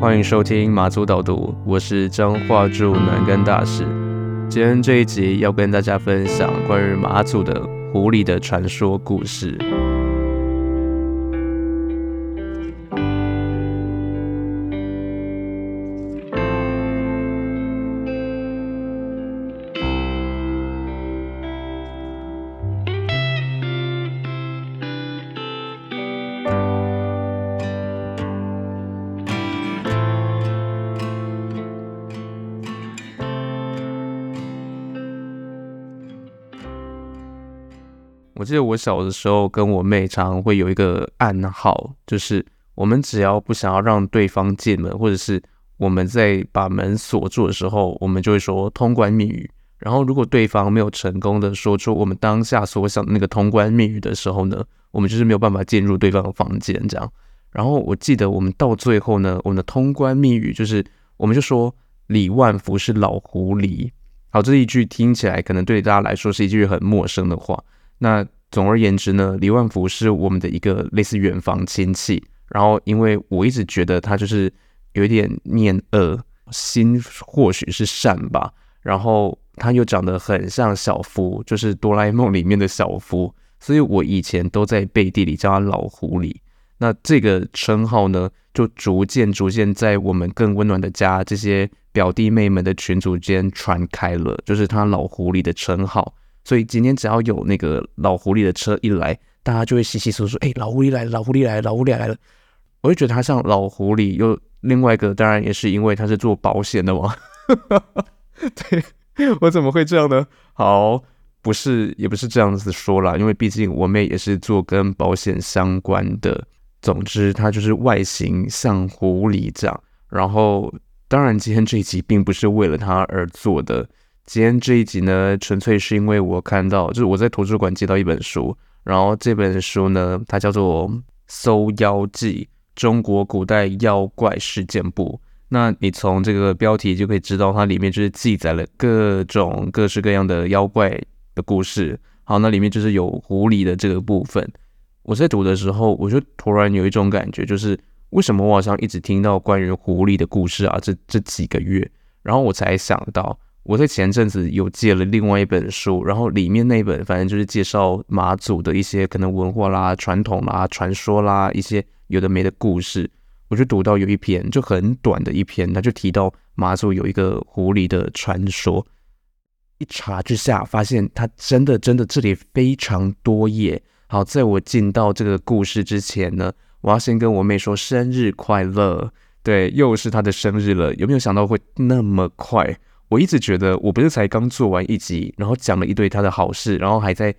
欢迎收听马祖导读，我是张化柱南竿大使。今天这一集要跟大家分享关于马祖的狐狸的传说故事。小的时候跟我妹常会有一个暗号，就是我们只要不想要让对方进门，或者是我们在把门锁住的时候，我们就会说通关密语。然后如果对方没有成功的说出我们当下所想的那个通关密语的时候呢，我们就是没有办法进入对方的房间这样。然后我记得我们到最后呢，我们的通关密语就是我们就说李万福是老狐狸。好，这一句听起来可能对大家来说是一句很陌生的话。那总而言之呢，李万福是我们的一个类似远房亲戚。然后，因为我一直觉得他就是有一点念恶，心或许是善吧。然后他又长得很像小夫，就是哆啦 A 梦里面的小夫，所以我以前都在背地里叫他老狐狸。那这个称号呢，就逐渐逐渐在我们更温暖的家这些表弟妹们的群组间传开了，就是他老狐狸的称号。所以今天只要有那个老狐狸的车一来，大家就会稀稀疏疏，哎，老狐狸来了，老狐狸来了，老狐狸来了。我就觉得他像老狐狸，又另外一个当然也是因为他是做保险的嘛。对，我怎么会这样呢？好，不是，也不是这样子说啦，因为毕竟我妹也是做跟保险相关的。总之，他就是外形像狐狸这样。然后，当然今天这一集并不是为了他而做的。今天这一集呢，纯粹是因为我看到，就是我在图书馆借到一本书，然后这本书呢，它叫做《搜妖记：中国古代妖怪事件簿》。那你从这个标题就可以知道，它里面就是记载了各种各式各样的妖怪的故事。好，那里面就是有狐狸的这个部分。我在读的时候，我就突然有一种感觉，就是为什么我好像一直听到关于狐狸的故事啊？这这几个月，然后我才想到。我在前阵子有借了另外一本书，然后里面那本反正就是介绍马祖的一些可能文化啦、传统啦、传说啦，一些有的没的故事。我就读到有一篇就很短的一篇，他就提到马祖有一个狐狸的传说。一查之下，发现它真的真的这里非常多页。好，在我进到这个故事之前呢，我要先跟我妹说生日快乐。对，又是她的生日了，有没有想到会那么快？我一直觉得，我不是才刚做完一集，然后讲了一堆他的好事，然后还在，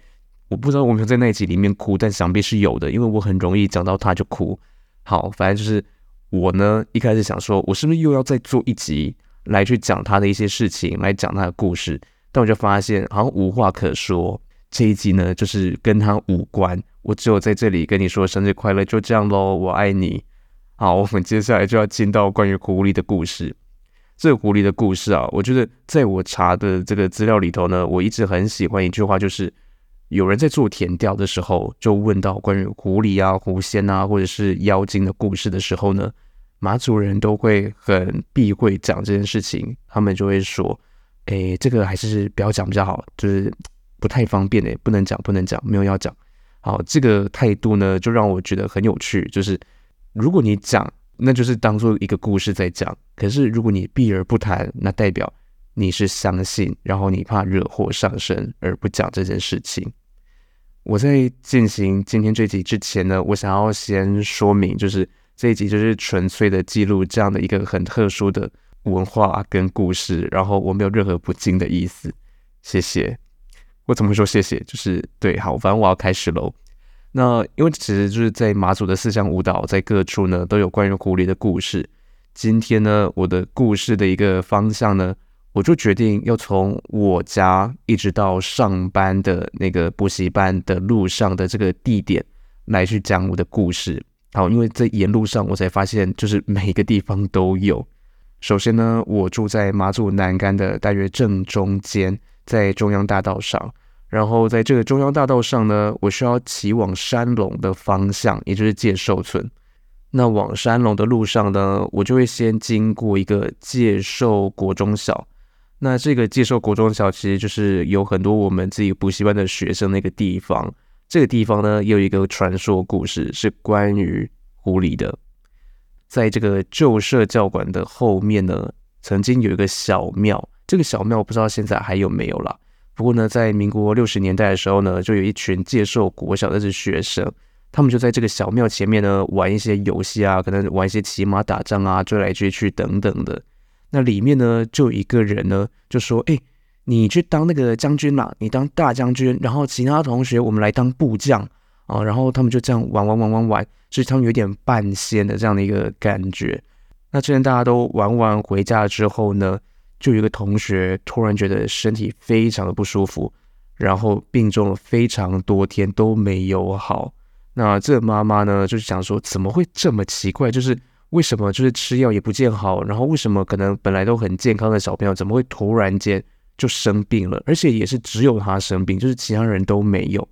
我不知道我有没有在那一集里面哭，但想必是有的，因为我很容易讲到他就哭。好，反正就是我呢，一开始想说，我是不是又要再做一集来去讲他的一些事情，来讲他的故事，但我就发现好像无话可说，这一集呢，就是跟他无关，我只有在这里跟你说生日快乐，就这样喽，我爱你。好，我们接下来就要进到关于狐狸的故事。这个狐狸的故事啊，我觉得在我查的这个资料里头呢，我一直很喜欢一句话，就是有人在做田调的时候，就问到关于狐狸啊、狐仙啊，或者是妖精的故事的时候呢，马祖人都会很避讳讲这件事情，他们就会说：“哎，这个还是不要讲比较好，就是不太方便哎，不能讲，不能讲，没有要讲。”好，这个态度呢，就让我觉得很有趣，就是如果你讲。那就是当做一个故事在讲。可是如果你避而不谈，那代表你是相信，然后你怕惹祸上身而不讲这件事情。我在进行今天这集之前呢，我想要先说明，就是这一集就是纯粹的记录这样的一个很特殊的文化跟故事，然后我没有任何不敬的意思。谢谢。我怎么说谢谢？就是对，好，反正我要开始喽。那因为其实就是在马祖的四乡舞蹈，在各处呢都有关于狐狸的故事。今天呢，我的故事的一个方向呢，我就决定要从我家一直到上班的那个补习班的路上的这个地点来去讲我的故事。好，因为在沿路上我才发现，就是每一个地方都有。首先呢，我住在马祖南竿的大约正中间，在中央大道上。然后在这个中央大道上呢，我需要骑往山龙的方向，也就是介寿村。那往山龙的路上呢，我就会先经过一个介寿国中小。那这个介寿国中小其实就是有很多我们自己补习班的学生那个地方。这个地方呢，有一个传说故事，是关于狐狸的。在这个旧社教馆的后面呢，曾经有一个小庙。这个小庙我不知道现在还有没有了。不过呢，在民国六十年代的时候呢，就有一群介寿国小的这学生。他们就在这个小庙前面呢，玩一些游戏啊，可能玩一些骑马打仗啊，追来追去等等的。那里面呢，就一个人呢，就说：“哎，你去当那个将军啦，你当大将军，然后其他同学我们来当部将啊。”然后他们就这样玩玩玩玩玩，就是他们有点半仙的这样的一个感觉。那之前大家都玩完回家之后呢，就有一个同学突然觉得身体非常的不舒服，然后病重了非常多天都没有好。那这个妈妈呢，就是想说，怎么会这么奇怪？就是为什么就是吃药也不见好，然后为什么可能本来都很健康的小朋友，怎么会突然间就生病了？而且也是只有他生病，就是其他人都没有。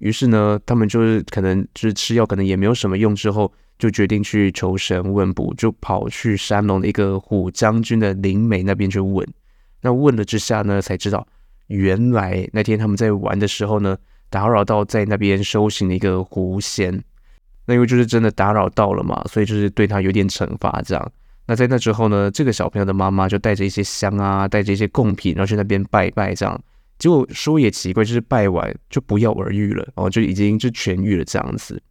于是呢，他们就是可能就是吃药可能也没有什么用，之后就决定去求神问卜，就跑去山龙的一个虎将军的灵媒那边去问。那问了之下呢，才知道原来那天他们在玩的时候呢。打扰到在那边修行的一个狐仙，那因为就是真的打扰到了嘛，所以就是对他有点惩罚这样。那在那之后呢，这个小朋友的妈妈就带着一些香啊，带着一些贡品，然后去那边拜拜这样。结果说也奇怪，就是拜完就不药而愈了，然后就已经就痊愈了这样子。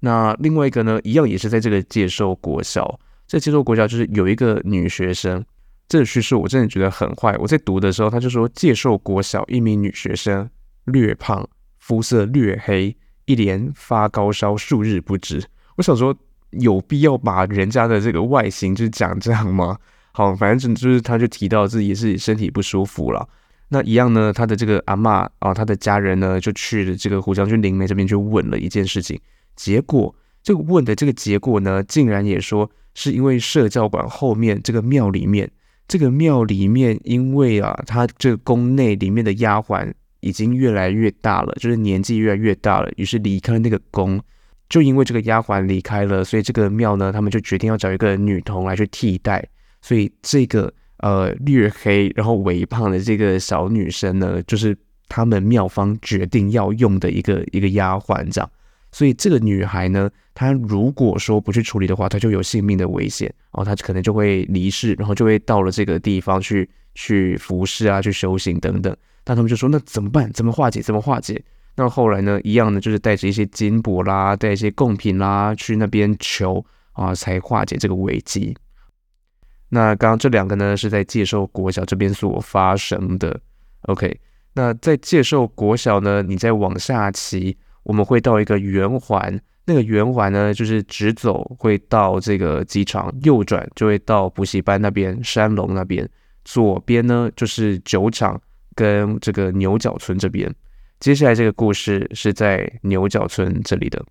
那另外一个呢，一样也是在这个介寿国小，这介寿国小就是有一个女学生，这个叙述我真的觉得很坏。我在读的时候，他就说介寿国小一名女学生略胖。肤色略黑，一连发高烧数日不止。我想说，有必要把人家的这个外形就讲这样吗？好，反正就是他就提到自己是身体不舒服了。那一样呢，他的这个阿嬷啊，他的家人呢，就去了这个胡将军灵媒这边去问了一件事情。结果这个问的这个结果呢，竟然也说是因为社教馆后面这个庙里面，这个庙里面因为啊，他这个宫内里面的丫鬟。已经越来越大了，就是年纪越来越大了，于是离开了那个宫，就因为这个丫鬟离开了，所以这个庙呢，他们就决定要找一个女童来去替代。所以这个呃略黑然后微胖的这个小女生呢，就是他们庙方决定要用的一个一个丫鬟这样。所以这个女孩呢，她如果说不去处理的话，她就有性命的危险，然后她可能就会离世，然后就会到了这个地方去去服侍啊，去修行等等。但他们就说：“那怎么办？怎么化解？怎么化解？”那后来呢？一样呢，就是带着一些金箔啦，带一些贡品啦，去那边求啊，才化解这个危机。那刚刚这两个呢，是在介寿国小这边所发生的。OK，那在介寿国小呢，你再往下骑，我们会到一个圆环，那个圆环呢，就是直走会到这个机场，右转就会到补习班那边，山龙那边，左边呢就是酒厂。跟这个牛角村这边，接下来这个故事是在牛角村这里的。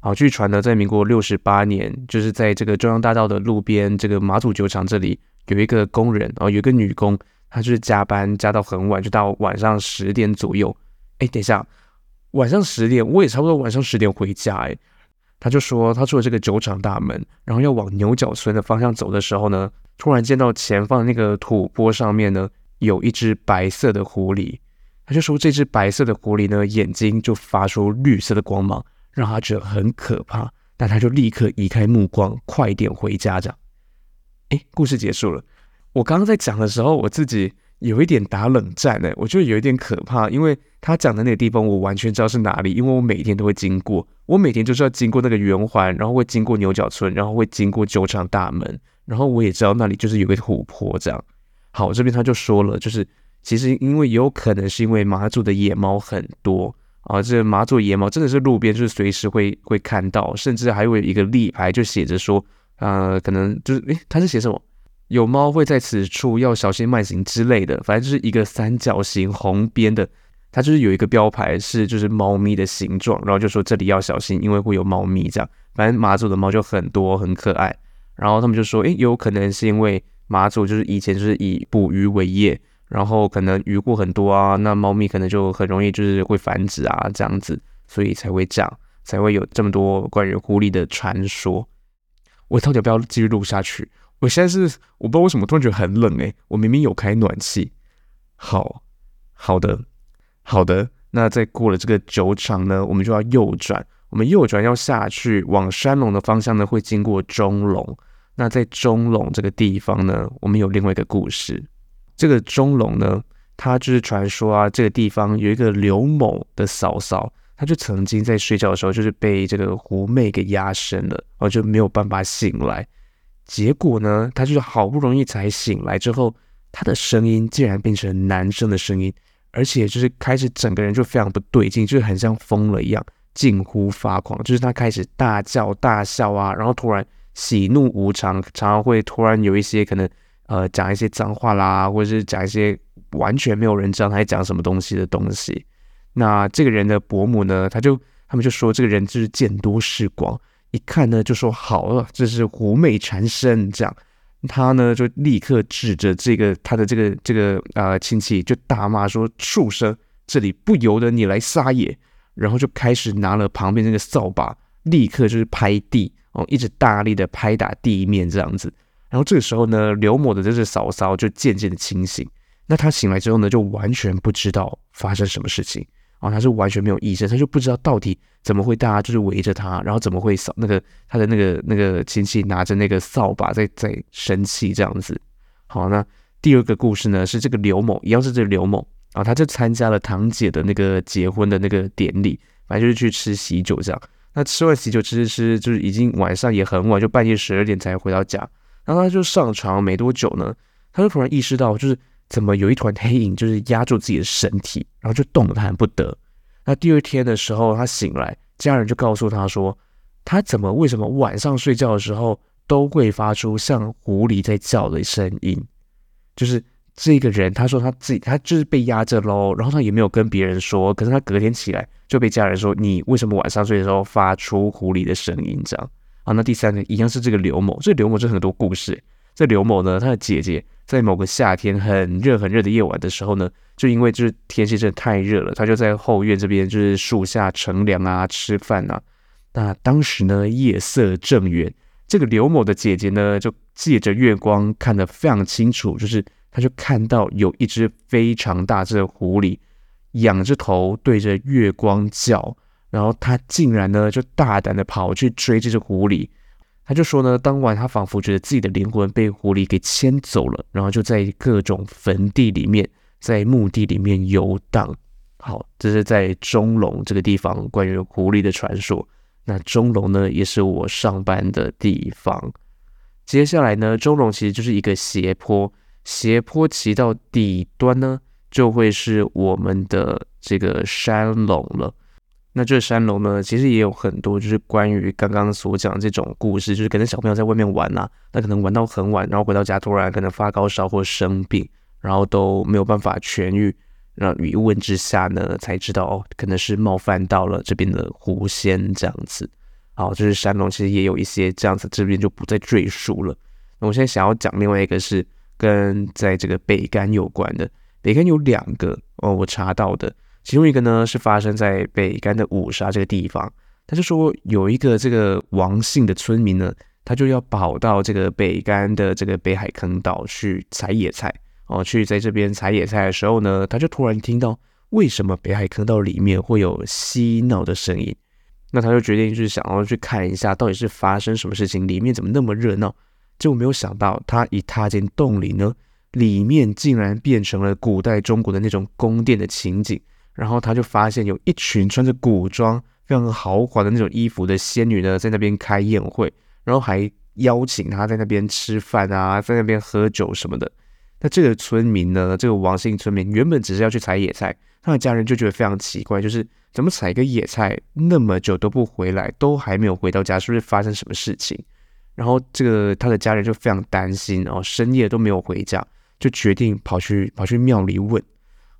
好，据传呢，在民国六十八年，就是在这个中央大道的路边，这个马祖酒厂这里有一个工人，啊有一个女工，她就是加班加到很晚，就到晚上十点左右。哎，等一下，晚上十点，我也差不多晚上十点回家。哎，她就说，她出了这个酒厂大门，然后要往牛角村的方向走的时候呢，突然见到前方那个土坡上面呢。有一只白色的狐狸，他就说这只白色的狐狸呢，眼睛就发出绿色的光芒，让他觉得很可怕。但他就立刻移开目光，快点回家。这样，哎，故事结束了。我刚刚在讲的时候，我自己有一点打冷战呢，我觉得有一点可怕，因为他讲的那个地方，我完全知道是哪里，因为我每天都会经过，我每天就是要经过那个圆环，然后会经过牛角村，然后会经过酒厂大门，然后我也知道那里就是有个湖泊这样。好，这边他就说了，就是其实因为有可能是因为马祖的野猫很多啊，这马祖野猫真的是路边就是随时会会看到，甚至还有一个立牌就写着说，呃，可能就是诶，它是写什么？有猫会在此处，要小心慢行之类的，反正就是一个三角形红边的，它就是有一个标牌是就是猫咪的形状，然后就说这里要小心，因为会有猫咪这样。反正马祖的猫就很多很可爱，然后他们就说，诶，有可能是因为。马祖就是以前就是以捕鱼为业，然后可能鱼过很多啊，那猫咪可能就很容易就是会繁殖啊，这样子，所以才会这样，才会有这么多关于狐狸的传说。我到底要不要继续录下去？我现在是我不知道为什么突然觉得很冷诶，我明明有开暖气。好，好的，好的。那在过了这个酒厂呢，我们就要右转。我们右转要下去往山陇的方向呢，会经过中龙。那在中龙这个地方呢，我们有另外一个故事。这个钟龙呢，它就是传说啊，这个地方有一个刘某的嫂嫂，她就曾经在睡觉的时候，就是被这个狐媚给压身了，然后就没有办法醒来。结果呢，她就是好不容易才醒来之后，她的声音竟然变成男生的声音，而且就是开始整个人就非常不对劲，就是很像疯了一样，近乎发狂。就是她开始大叫大笑啊，然后突然喜怒无常，常常会突然有一些可能呃讲一些脏话啦，或者是讲一些完全没有人知道他在讲什么东西的东西。那这个人的伯母呢，他就他们就说这个人就是见多识广。一看呢，就说好了，这是狐媚缠身，这样他呢就立刻指着这个他的这个这个啊、呃、亲戚就大骂说：“畜生，这里不由得你来撒野！”然后就开始拿了旁边那个扫把，立刻就是拍地哦，一直大力的拍打地面这样子。然后这个时候呢，刘某的这只嫂嫂就渐渐的清醒。那他醒来之后呢，就完全不知道发生什么事情。啊，他是完全没有意识，他就不知道到底怎么会大家就是围着他，然后怎么会扫那个他的那个那个亲戚拿着那个扫把在在生气这样子。好，那第二个故事呢是这个刘某，一样是这刘某啊，他就参加了堂姐的那个结婚的那个典礼，反正就是去吃喜酒这样。那吃完喜酒吃吃吃，就是已经晚上也很晚，就半夜十二点才回到家。然后他就上床没多久呢，他就突然意识到就是。怎么有一团黑影，就是压住自己的身体，然后就动弹不得。那第二天的时候，他醒来，家人就告诉他说，他怎么为什么晚上睡觉的时候都会发出像狐狸在叫的声音？就是这个人，他说他自己，他就是被压着喽，然后他也没有跟别人说，可是他隔天起来就被家人说，你为什么晚上睡的时候发出狐狸的声音？这样那第三个一样是这个刘某，这刘某是很多故事。这刘某呢，他的姐姐。在某个夏天很热很热的夜晚的时候呢，就因为就是天气真的太热了，他就在后院这边就是树下乘凉啊，吃饭啊。那当时呢，夜色正圆，这个刘某的姐姐呢就借着月光看得非常清楚，就是他就看到有一只非常大只的狐狸仰着头对着月光叫，然后他竟然呢就大胆的跑去追这只狐狸。他就说呢，当晚他仿佛觉得自己的灵魂被狐狸给牵走了，然后就在各种坟地里面，在墓地里面游荡。好，这是在钟龙这个地方关于狐狸的传说。那钟龙呢，也是我上班的地方。接下来呢，钟龙其实就是一个斜坡，斜坡骑到底端呢，就会是我们的这个山龙了。那这山陇呢，其实也有很多，就是关于刚刚所讲的这种故事，就是可能小朋友在外面玩呐、啊，那可能玩到很晚，然后回到家突然可能发高烧或生病，然后都没有办法痊愈，然后一问之下呢，才知道哦，可能是冒犯到了这边的狐仙这样子。好，就是山龙其实也有一些这样子，这边就不再赘述了。那我现在想要讲另外一个是跟在这个北竿有关的，北竿有两个哦，我查到的。其中一个呢是发生在北竿的五沙这个地方，他就说有一个这个王姓的村民呢，他就要跑到这个北竿的这个北海坑道去采野菜哦，去在这边采野菜的时候呢，他就突然听到为什么北海坑道里面会有嬉闹的声音，那他就决定就是想要去看一下到底是发生什么事情，里面怎么那么热闹，结果没有想到他一踏进洞里呢，里面竟然变成了古代中国的那种宫殿的情景。然后他就发现有一群穿着古装、非常豪华的那种衣服的仙女呢，在那边开宴会，然后还邀请他在那边吃饭啊，在那边喝酒什么的。那这个村民呢，这个王姓村民原本只是要去采野菜，他的家人就觉得非常奇怪，就是怎么采一个野菜那么久都不回来，都还没有回到家，是不是发生什么事情？然后这个他的家人就非常担心，然后深夜都没有回家，就决定跑去跑去庙里问。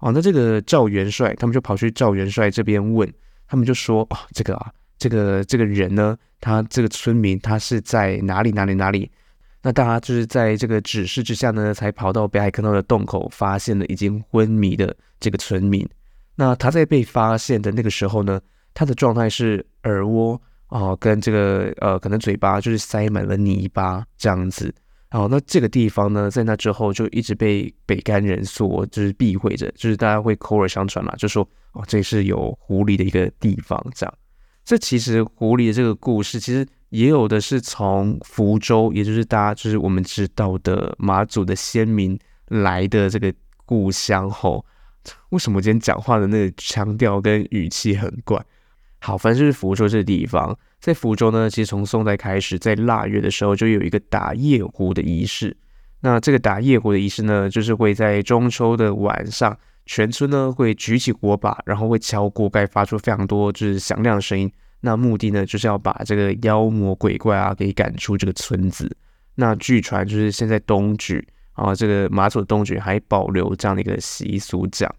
哦，那这个赵元帅，他们就跑去赵元帅这边问，他们就说，哦，这个啊，这个这个人呢，他这个村民他是在哪里哪里哪里？那大家就是在这个指示之下呢，才跑到北海坑道的洞口，发现了已经昏迷的这个村民。那他在被发现的那个时候呢，他的状态是耳蜗哦，跟这个呃，可能嘴巴就是塞满了泥巴这样子。好，那这个地方呢，在那之后就一直被北干人所就是避讳着，就是大家会口耳相传嘛，就说哦，这是有狐狸的一个地方这样。这其实狐狸的这个故事，其实也有的是从福州，也就是大家就是我们知道的马祖的先民来的这个故乡吼。为什么我今天讲话的那个腔调跟语气很怪？好，反正就是福州这个地方，在福州呢，其实从宋代开始，在腊月的时候就有一个打夜壶的仪式。那这个打夜壶的仪式呢，就是会在中秋的晚上，全村呢会举起火把，然后会敲锅盖，发出非常多就是响亮的声音。那目的呢，就是要把这个妖魔鬼怪啊给赶出这个村子。那据传就是现在东莒啊，这个马祖东莒还保留这样的一个习俗讲。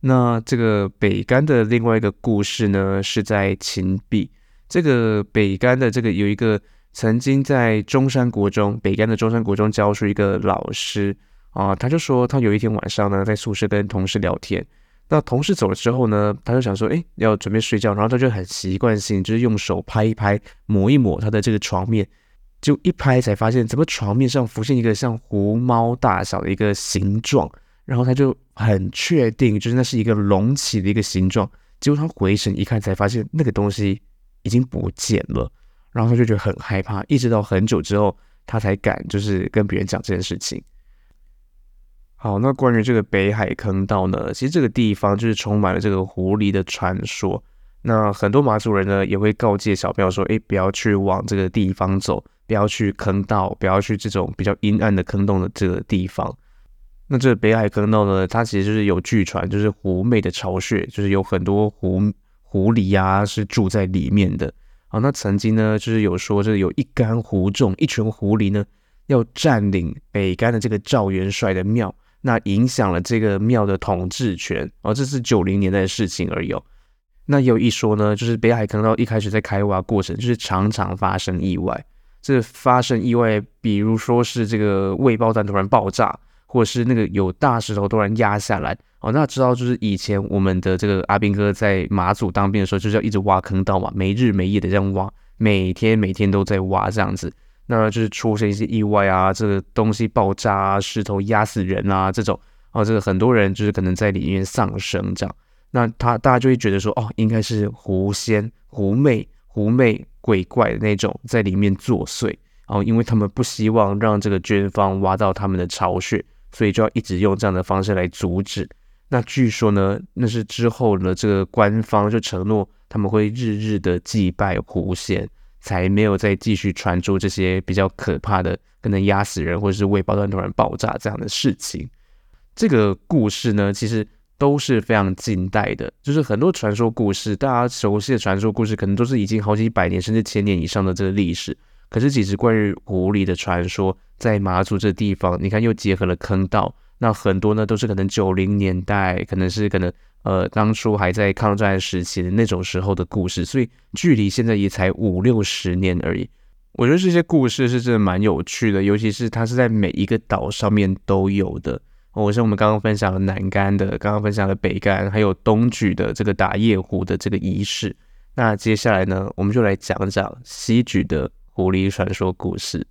那这个北竿的另外一个故事呢，是在秦壁。这个北竿的这个有一个曾经在中山国中，北竿的中山国中教书一个老师啊，他就说他有一天晚上呢，在宿舍跟同事聊天，那同事走了之后呢，他就想说，哎，要准备睡觉，然后他就很习惯性就是用手拍一拍，抹一抹他的这个床面，就一拍才发现，怎么床面上浮现一个像狐猫大小的一个形状。然后他就很确定，就是那是一个隆起的一个形状。结果他回神一看，才发现那个东西已经不见了。然后他就觉得很害怕，一直到很久之后，他才敢就是跟别人讲这件事情。好，那关于这个北海坑道呢，其实这个地方就是充满了这个狐狸的传说。那很多马祖人呢，也会告诫小朋友说：“哎，不要去往这个地方走，不要去坑道，不要去这种比较阴暗的坑洞的这个地方。”那这个北海坑道呢，它其实就是有据传，就是狐媚的巢穴，就是有很多狐狐狸啊是住在里面的。好，那曾经呢，就是有说，这有一干狐众，一群狐狸呢，要占领北干的这个赵元帅的庙，那影响了这个庙的统治权。哦，这是九零年代的事情而已。那有一说呢，就是北海坑道一开始在开挖过程，就是常常发生意外。这发生意外，比如说是这个未爆弹突然爆炸。或者是那个有大石头突然压下来。哦，那知道就是以前我们的这个阿兵哥在马祖当兵的时候，就是要一直挖坑道嘛，没日没夜的这样挖，每天每天都在挖这样子，那就是出现一些意外啊，这个东西爆炸啊，石头压死人啊这种。哦，这个很多人就是可能在里面丧生这样，那他大家就会觉得说哦，应该是狐仙、狐媚、狐媚鬼怪的那种在里面作祟，然后因为他们不希望让这个军方挖到他们的巢穴。所以就要一直用这样的方式来阻止。那据说呢，那是之后呢，这个官方就承诺他们会日日的祭拜狐仙，才没有再继续传出这些比较可怕的，可能压死人或者是未爆弹突然爆炸这样的事情。这个故事呢，其实都是非常近代的，就是很多传说故事，大家熟悉的传说故事，可能都是已经好几百年甚至千年以上的这个历史。可是，其实关于狐狸的传说，在马祖这地方，你看又结合了坑道，那很多呢都是可能九零年代，可能是可能呃当初还在抗战时期的那种时候的故事，所以距离现在也才五六十年而已。我觉得这些故事是真的蛮有趣的，尤其是它是在每一个岛上面都有的。我像我们刚刚分享了南竿的，刚刚分享了北竿，还有东莒的这个打夜壶的这个仪式。那接下来呢，我们就来讲讲西莒的。狐狸传说故事。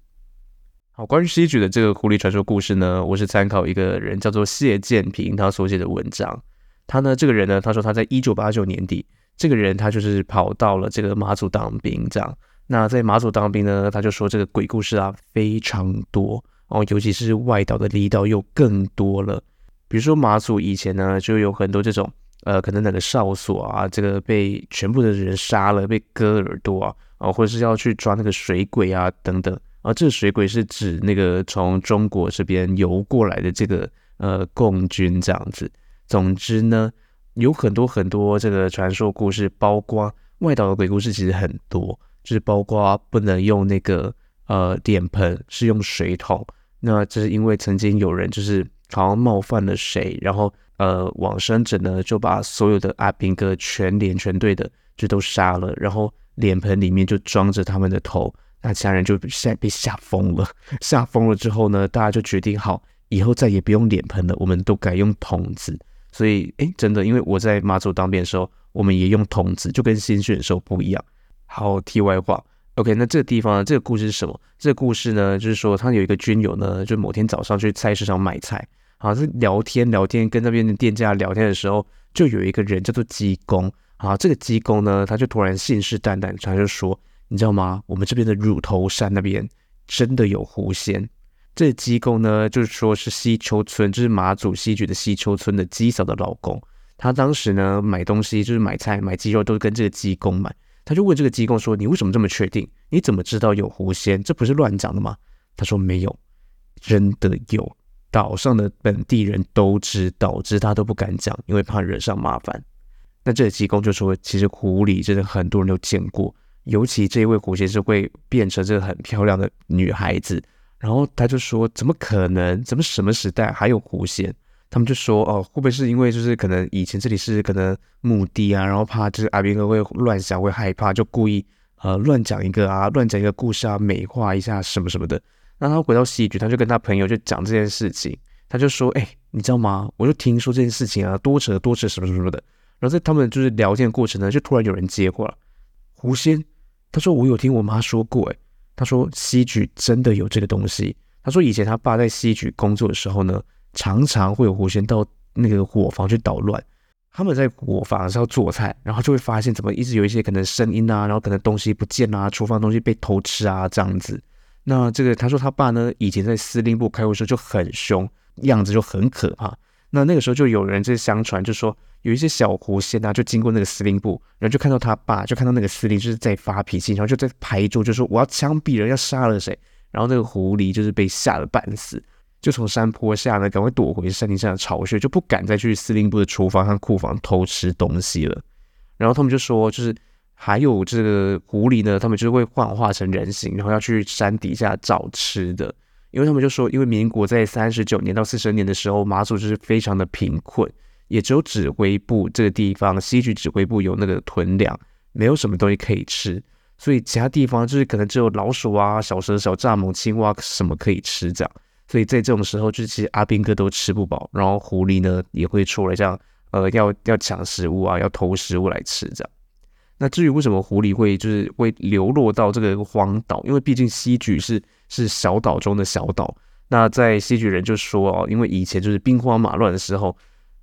好，关于西莒的这个狐狸传说故事呢，我是参考一个人叫做谢建平他所写的文章。他呢，这个人呢，他说他在一九八九年底，这个人他就是跑到了这个马祖当兵，这样。那在马祖当兵呢，他就说这个鬼故事啊非常多哦，尤其是外岛的离岛又更多了。比如说马祖以前呢，就有很多这种呃，可能哪个哨所啊，这个被全部的人杀了，被割耳朵啊。啊，或者是要去抓那个水鬼啊，等等。啊，这个水鬼是指那个从中国这边游过来的这个呃共军这样子。总之呢，有很多很多这个传说故事，包括外岛的鬼故事其实很多，就是包括不能用那个呃脸盆，是用水桶。那这是因为曾经有人就是好像冒犯了谁，然后呃往生者呢就把所有的阿兵哥全连全队的就都杀了，然后。脸盆里面就装着他们的头，那其他人就现在被吓疯了。吓疯了之后呢，大家就决定好，以后再也不用脸盆了，我们都改用桶子。所以，哎，真的，因为我在马祖当兵的时候，我们也用桶子，就跟新训的时候不一样。好，题外话，OK，那这个地方呢，这个故事是什么？这个故事呢，就是说他有一个军友呢，就某天早上去菜市场买菜，好，是聊天聊天，跟那边的店家聊天的时候，就有一个人叫做鸡公，啊，这个鸡公呢，他就突然信誓旦旦，他就说，你知道吗？我们这边的乳头山那边真的有狐仙。这个鸡公呢，就是说是西丘村，就是马祖西莒的西丘村的鸡嫂的老公。他当时呢买东西，就是买菜、买鸡肉，都是跟这个鸡公买。他就问这个鸡公说：“你为什么这么确定？你怎么知道有狐仙？这不是乱讲的吗？”他说：“没有，真的有。岛上的本地人都知道，只是他都不敢讲，因为怕惹上麻烦。”那这个鸡公就说：“其实狐狸真的很多人都见过，尤其这一位狐仙是会变成这个很漂亮的女孩子。”然后他就说：“怎么可能？怎么什么时代还有狐仙？”他们就说：“哦，会不会是因为就是可能以前这里是可能墓地啊，然后怕就是阿兵哥会乱想，会害怕，就故意呃乱讲一个啊，乱讲一个故事啊，美化一下什么什么的。”那他回到西局，他就跟他朋友就讲这件事情。他就说：“哎，你知道吗？我就听说这件事情啊，多扯多扯什么什么的。”然后在他们就是聊天的过程呢，就突然有人接话了：“狐仙。”他说：“我有听我妈说过。”哎。他说西局真的有这个东西。他说以前他爸在西局工作的时候呢，常常会有狐仙到那个伙房去捣乱。他们在伙房是要做菜，然后就会发现怎么一直有一些可能声音啊，然后可能东西不见啊，厨房东西被偷吃啊这样子。那这个他说他爸呢，以前在司令部开会时候就很凶，样子就很可怕。那那个时候就有人在相传，就说有一些小狐仙啊，就经过那个司令部，然后就看到他爸，就看到那个司令就是在发脾气，然后就在拍桌，就说我要枪毙人，要杀了谁。然后那个狐狸就是被吓得半死，就从山坡下呢赶快躲回山顶上的巢穴，就不敢再去司令部的厨房和库房偷吃东西了。然后他们就说，就是还有这个狐狸呢，他们就会幻化成人形，然后要去山底下找吃的。因为他们就说，因为民国在三十九年到四十年的时候，马祖就是非常的贫困，也只有指挥部这个地方，西莒指挥部有那个囤粮，没有什么东西可以吃，所以其他地方就是可能只有老鼠啊、小蛇、小蚱蜢、青蛙什么可以吃这样。所以在这种时候，就是其实阿兵哥都吃不饱，然后狐狸呢也会出来这样，呃，要要抢食物啊，要偷食物来吃这样。那至于为什么狐狸会就是会流落到这个荒岛，因为毕竟西莒是。是小岛中的小岛。那在西莒人就说哦，因为以前就是兵荒马乱的时候，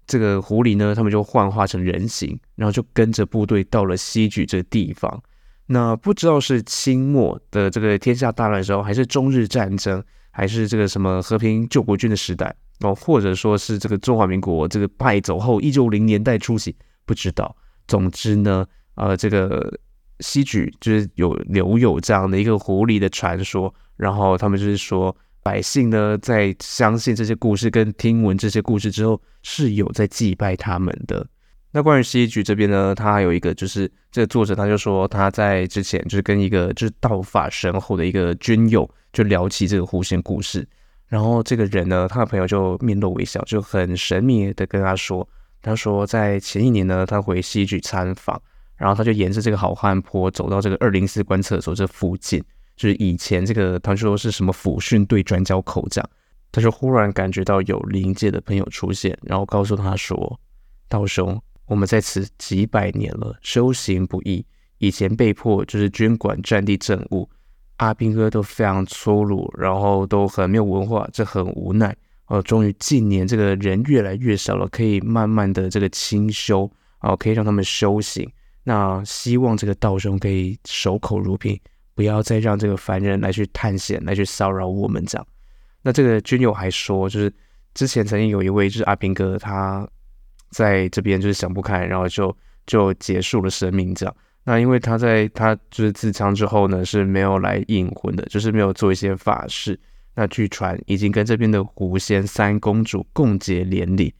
这个狐狸呢，他们就幻化成人形，然后就跟着部队到了西莒这个地方。那不知道是清末的这个天下大乱的时候，还是中日战争，还是这个什么和平救国军的时代哦，或者说是这个中华民国这个败走后一九零年代初期，不知道。总之呢，呃，这个西莒就是有留有这样的一个狐狸的传说。然后他们就是说，百姓呢在相信这些故事跟听闻这些故事之后，是有在祭拜他们的。那关于西莒这边呢，他还有一个就是这个作者他就说他在之前就是跟一个就是道法深厚的一个军友就聊起这个狐仙故事，然后这个人呢，他的朋友就面露微笑，就很神秘的跟他说，他说在前一年呢，他回西莒参访，然后他就沿着这个好汉坡走到这个二零四观测所这附近。就是以前这个，他说是什么抚训队转角口这样，他就忽然感觉到有灵界的朋友出现，然后告诉他说：“道兄，我们在此几百年了，修行不易，以前被迫就是军管战地政务，阿兵哥都非常粗鲁，然后都很没有文化，这很无奈。哦，终于近年这个人越来越少了，可以慢慢的这个清修，哦，可以让他们修行。那希望这个道兄可以守口如瓶。”不要再让这个凡人来去探险，来去骚扰我们这样。那这个军友还说，就是之前曾经有一位就是阿兵哥，他在这边就是想不开，然后就就结束了生命这样。那因为他在他就是自枪之后呢，是没有来引魂的，就是没有做一些法事。那据传已经跟这边的狐仙三公主共结连理。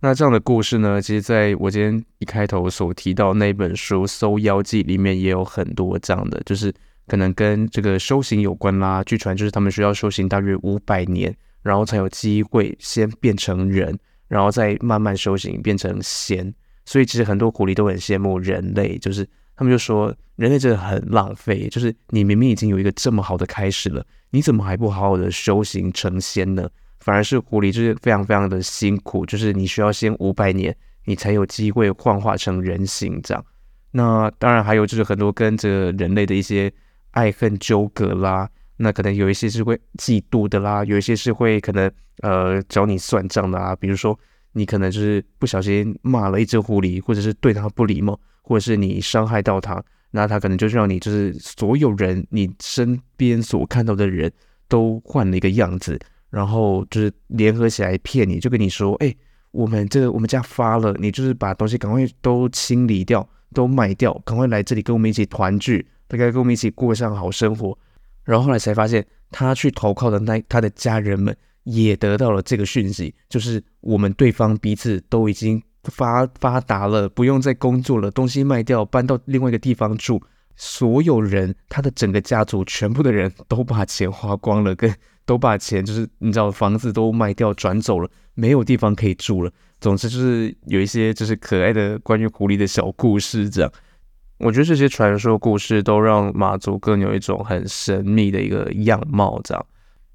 那这样的故事呢，其实在我今天一开头所提到那本书《搜妖记》里面也有很多这样的，就是。可能跟这个修行有关啦。据传就是他们需要修行大约五百年，然后才有机会先变成人，然后再慢慢修行变成仙。所以其实很多狐狸都很羡慕人类，就是他们就说人类真的很浪费，就是你明明已经有一个这么好的开始了，你怎么还不好好的修行成仙呢？反而是狐狸就是非常非常的辛苦，就是你需要先五百年，你才有机会幻化成人形这样。那当然还有就是很多跟着人类的一些爱恨纠葛啦。那可能有一些是会嫉妒的啦，有一些是会可能呃找你算账的啊。比如说你可能就是不小心骂了一只狐狸，或者是对它不礼貌，或者是你伤害到它，那它可能就是让你就是所有人你身边所看到的人都换了一个样子，然后就是联合起来骗你，就跟你说，哎，我们这个我们家发了，你就是把东西赶快都清理掉，都卖掉，赶快来这里跟我们一起团聚，大概跟我们一起过上好生活。然后后来才发现，他去投靠的那他的家人们也得到了这个讯息，就是我们对方彼此都已经发发达了，不用再工作了，东西卖掉，搬到另外一个地方住。所有人，他的整个家族，全部的人都把钱花光了，跟都把钱就是你知道房子都卖掉转走了，没有地方可以住了。总之就是有一些就是可爱的关于狐狸的小故事这样。我觉得这些传说故事都让马祖更有一种很神秘的一个样貌。这样，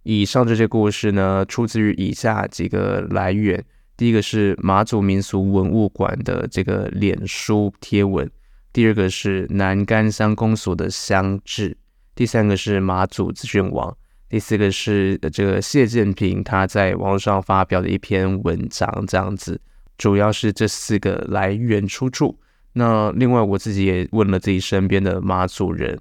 以上这些故事呢，出自于以下几个来源：第一个是马祖民俗文物馆的这个脸书贴文；第二个是南竿乡公所的乡志；第三个是马祖资讯网；第四个是这个谢建平他在网上发表的一篇文章。这样子，主要是这四个来源出处。那另外我自己也问了自己身边的马祖人，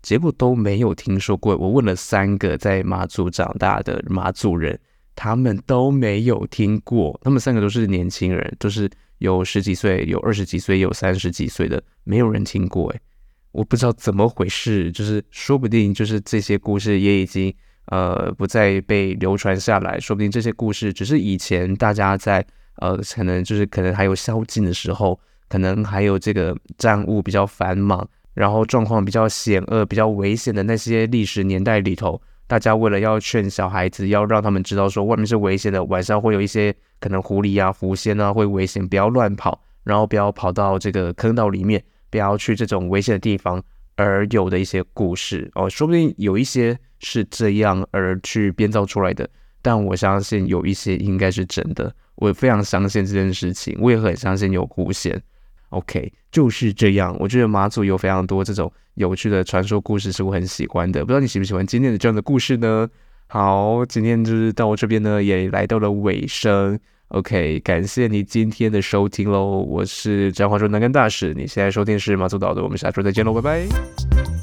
结果都没有听说过。我问了三个在马祖长大的马祖人，他们都没有听过。他们三个都是年轻人，都是有十几岁、有二十几岁、有三十几岁的，没有人听过。诶，我不知道怎么回事，就是说不定就是这些故事也已经呃不再被流传下来，说不定这些故事只是以前大家在呃可能就是可能还有宵禁的时候。可能还有这个战务比较繁忙，然后状况比较险恶、比较危险的那些历史年代里头，大家为了要劝小孩子，要让他们知道说外面是危险的，晚上会有一些可能狐狸啊、狐仙啊会危险，不要乱跑，然后不要跑到这个坑道里面，不要去这种危险的地方，而有的一些故事哦，说不定有一些是这样而去编造出来的，但我相信有一些应该是真的，我非常相信这件事情，我也很相信有狐仙。OK，就是这样。我觉得马祖有非常多这种有趣的传说故事，是我很喜欢的。不知道你喜不喜欢今天的这样的故事呢？好，今天就是到我这边呢，也来到了尾声。OK，感谢你今天的收听喽。我是张华说南根大使，你现在收听是马祖岛的，我们下周再见喽，拜拜。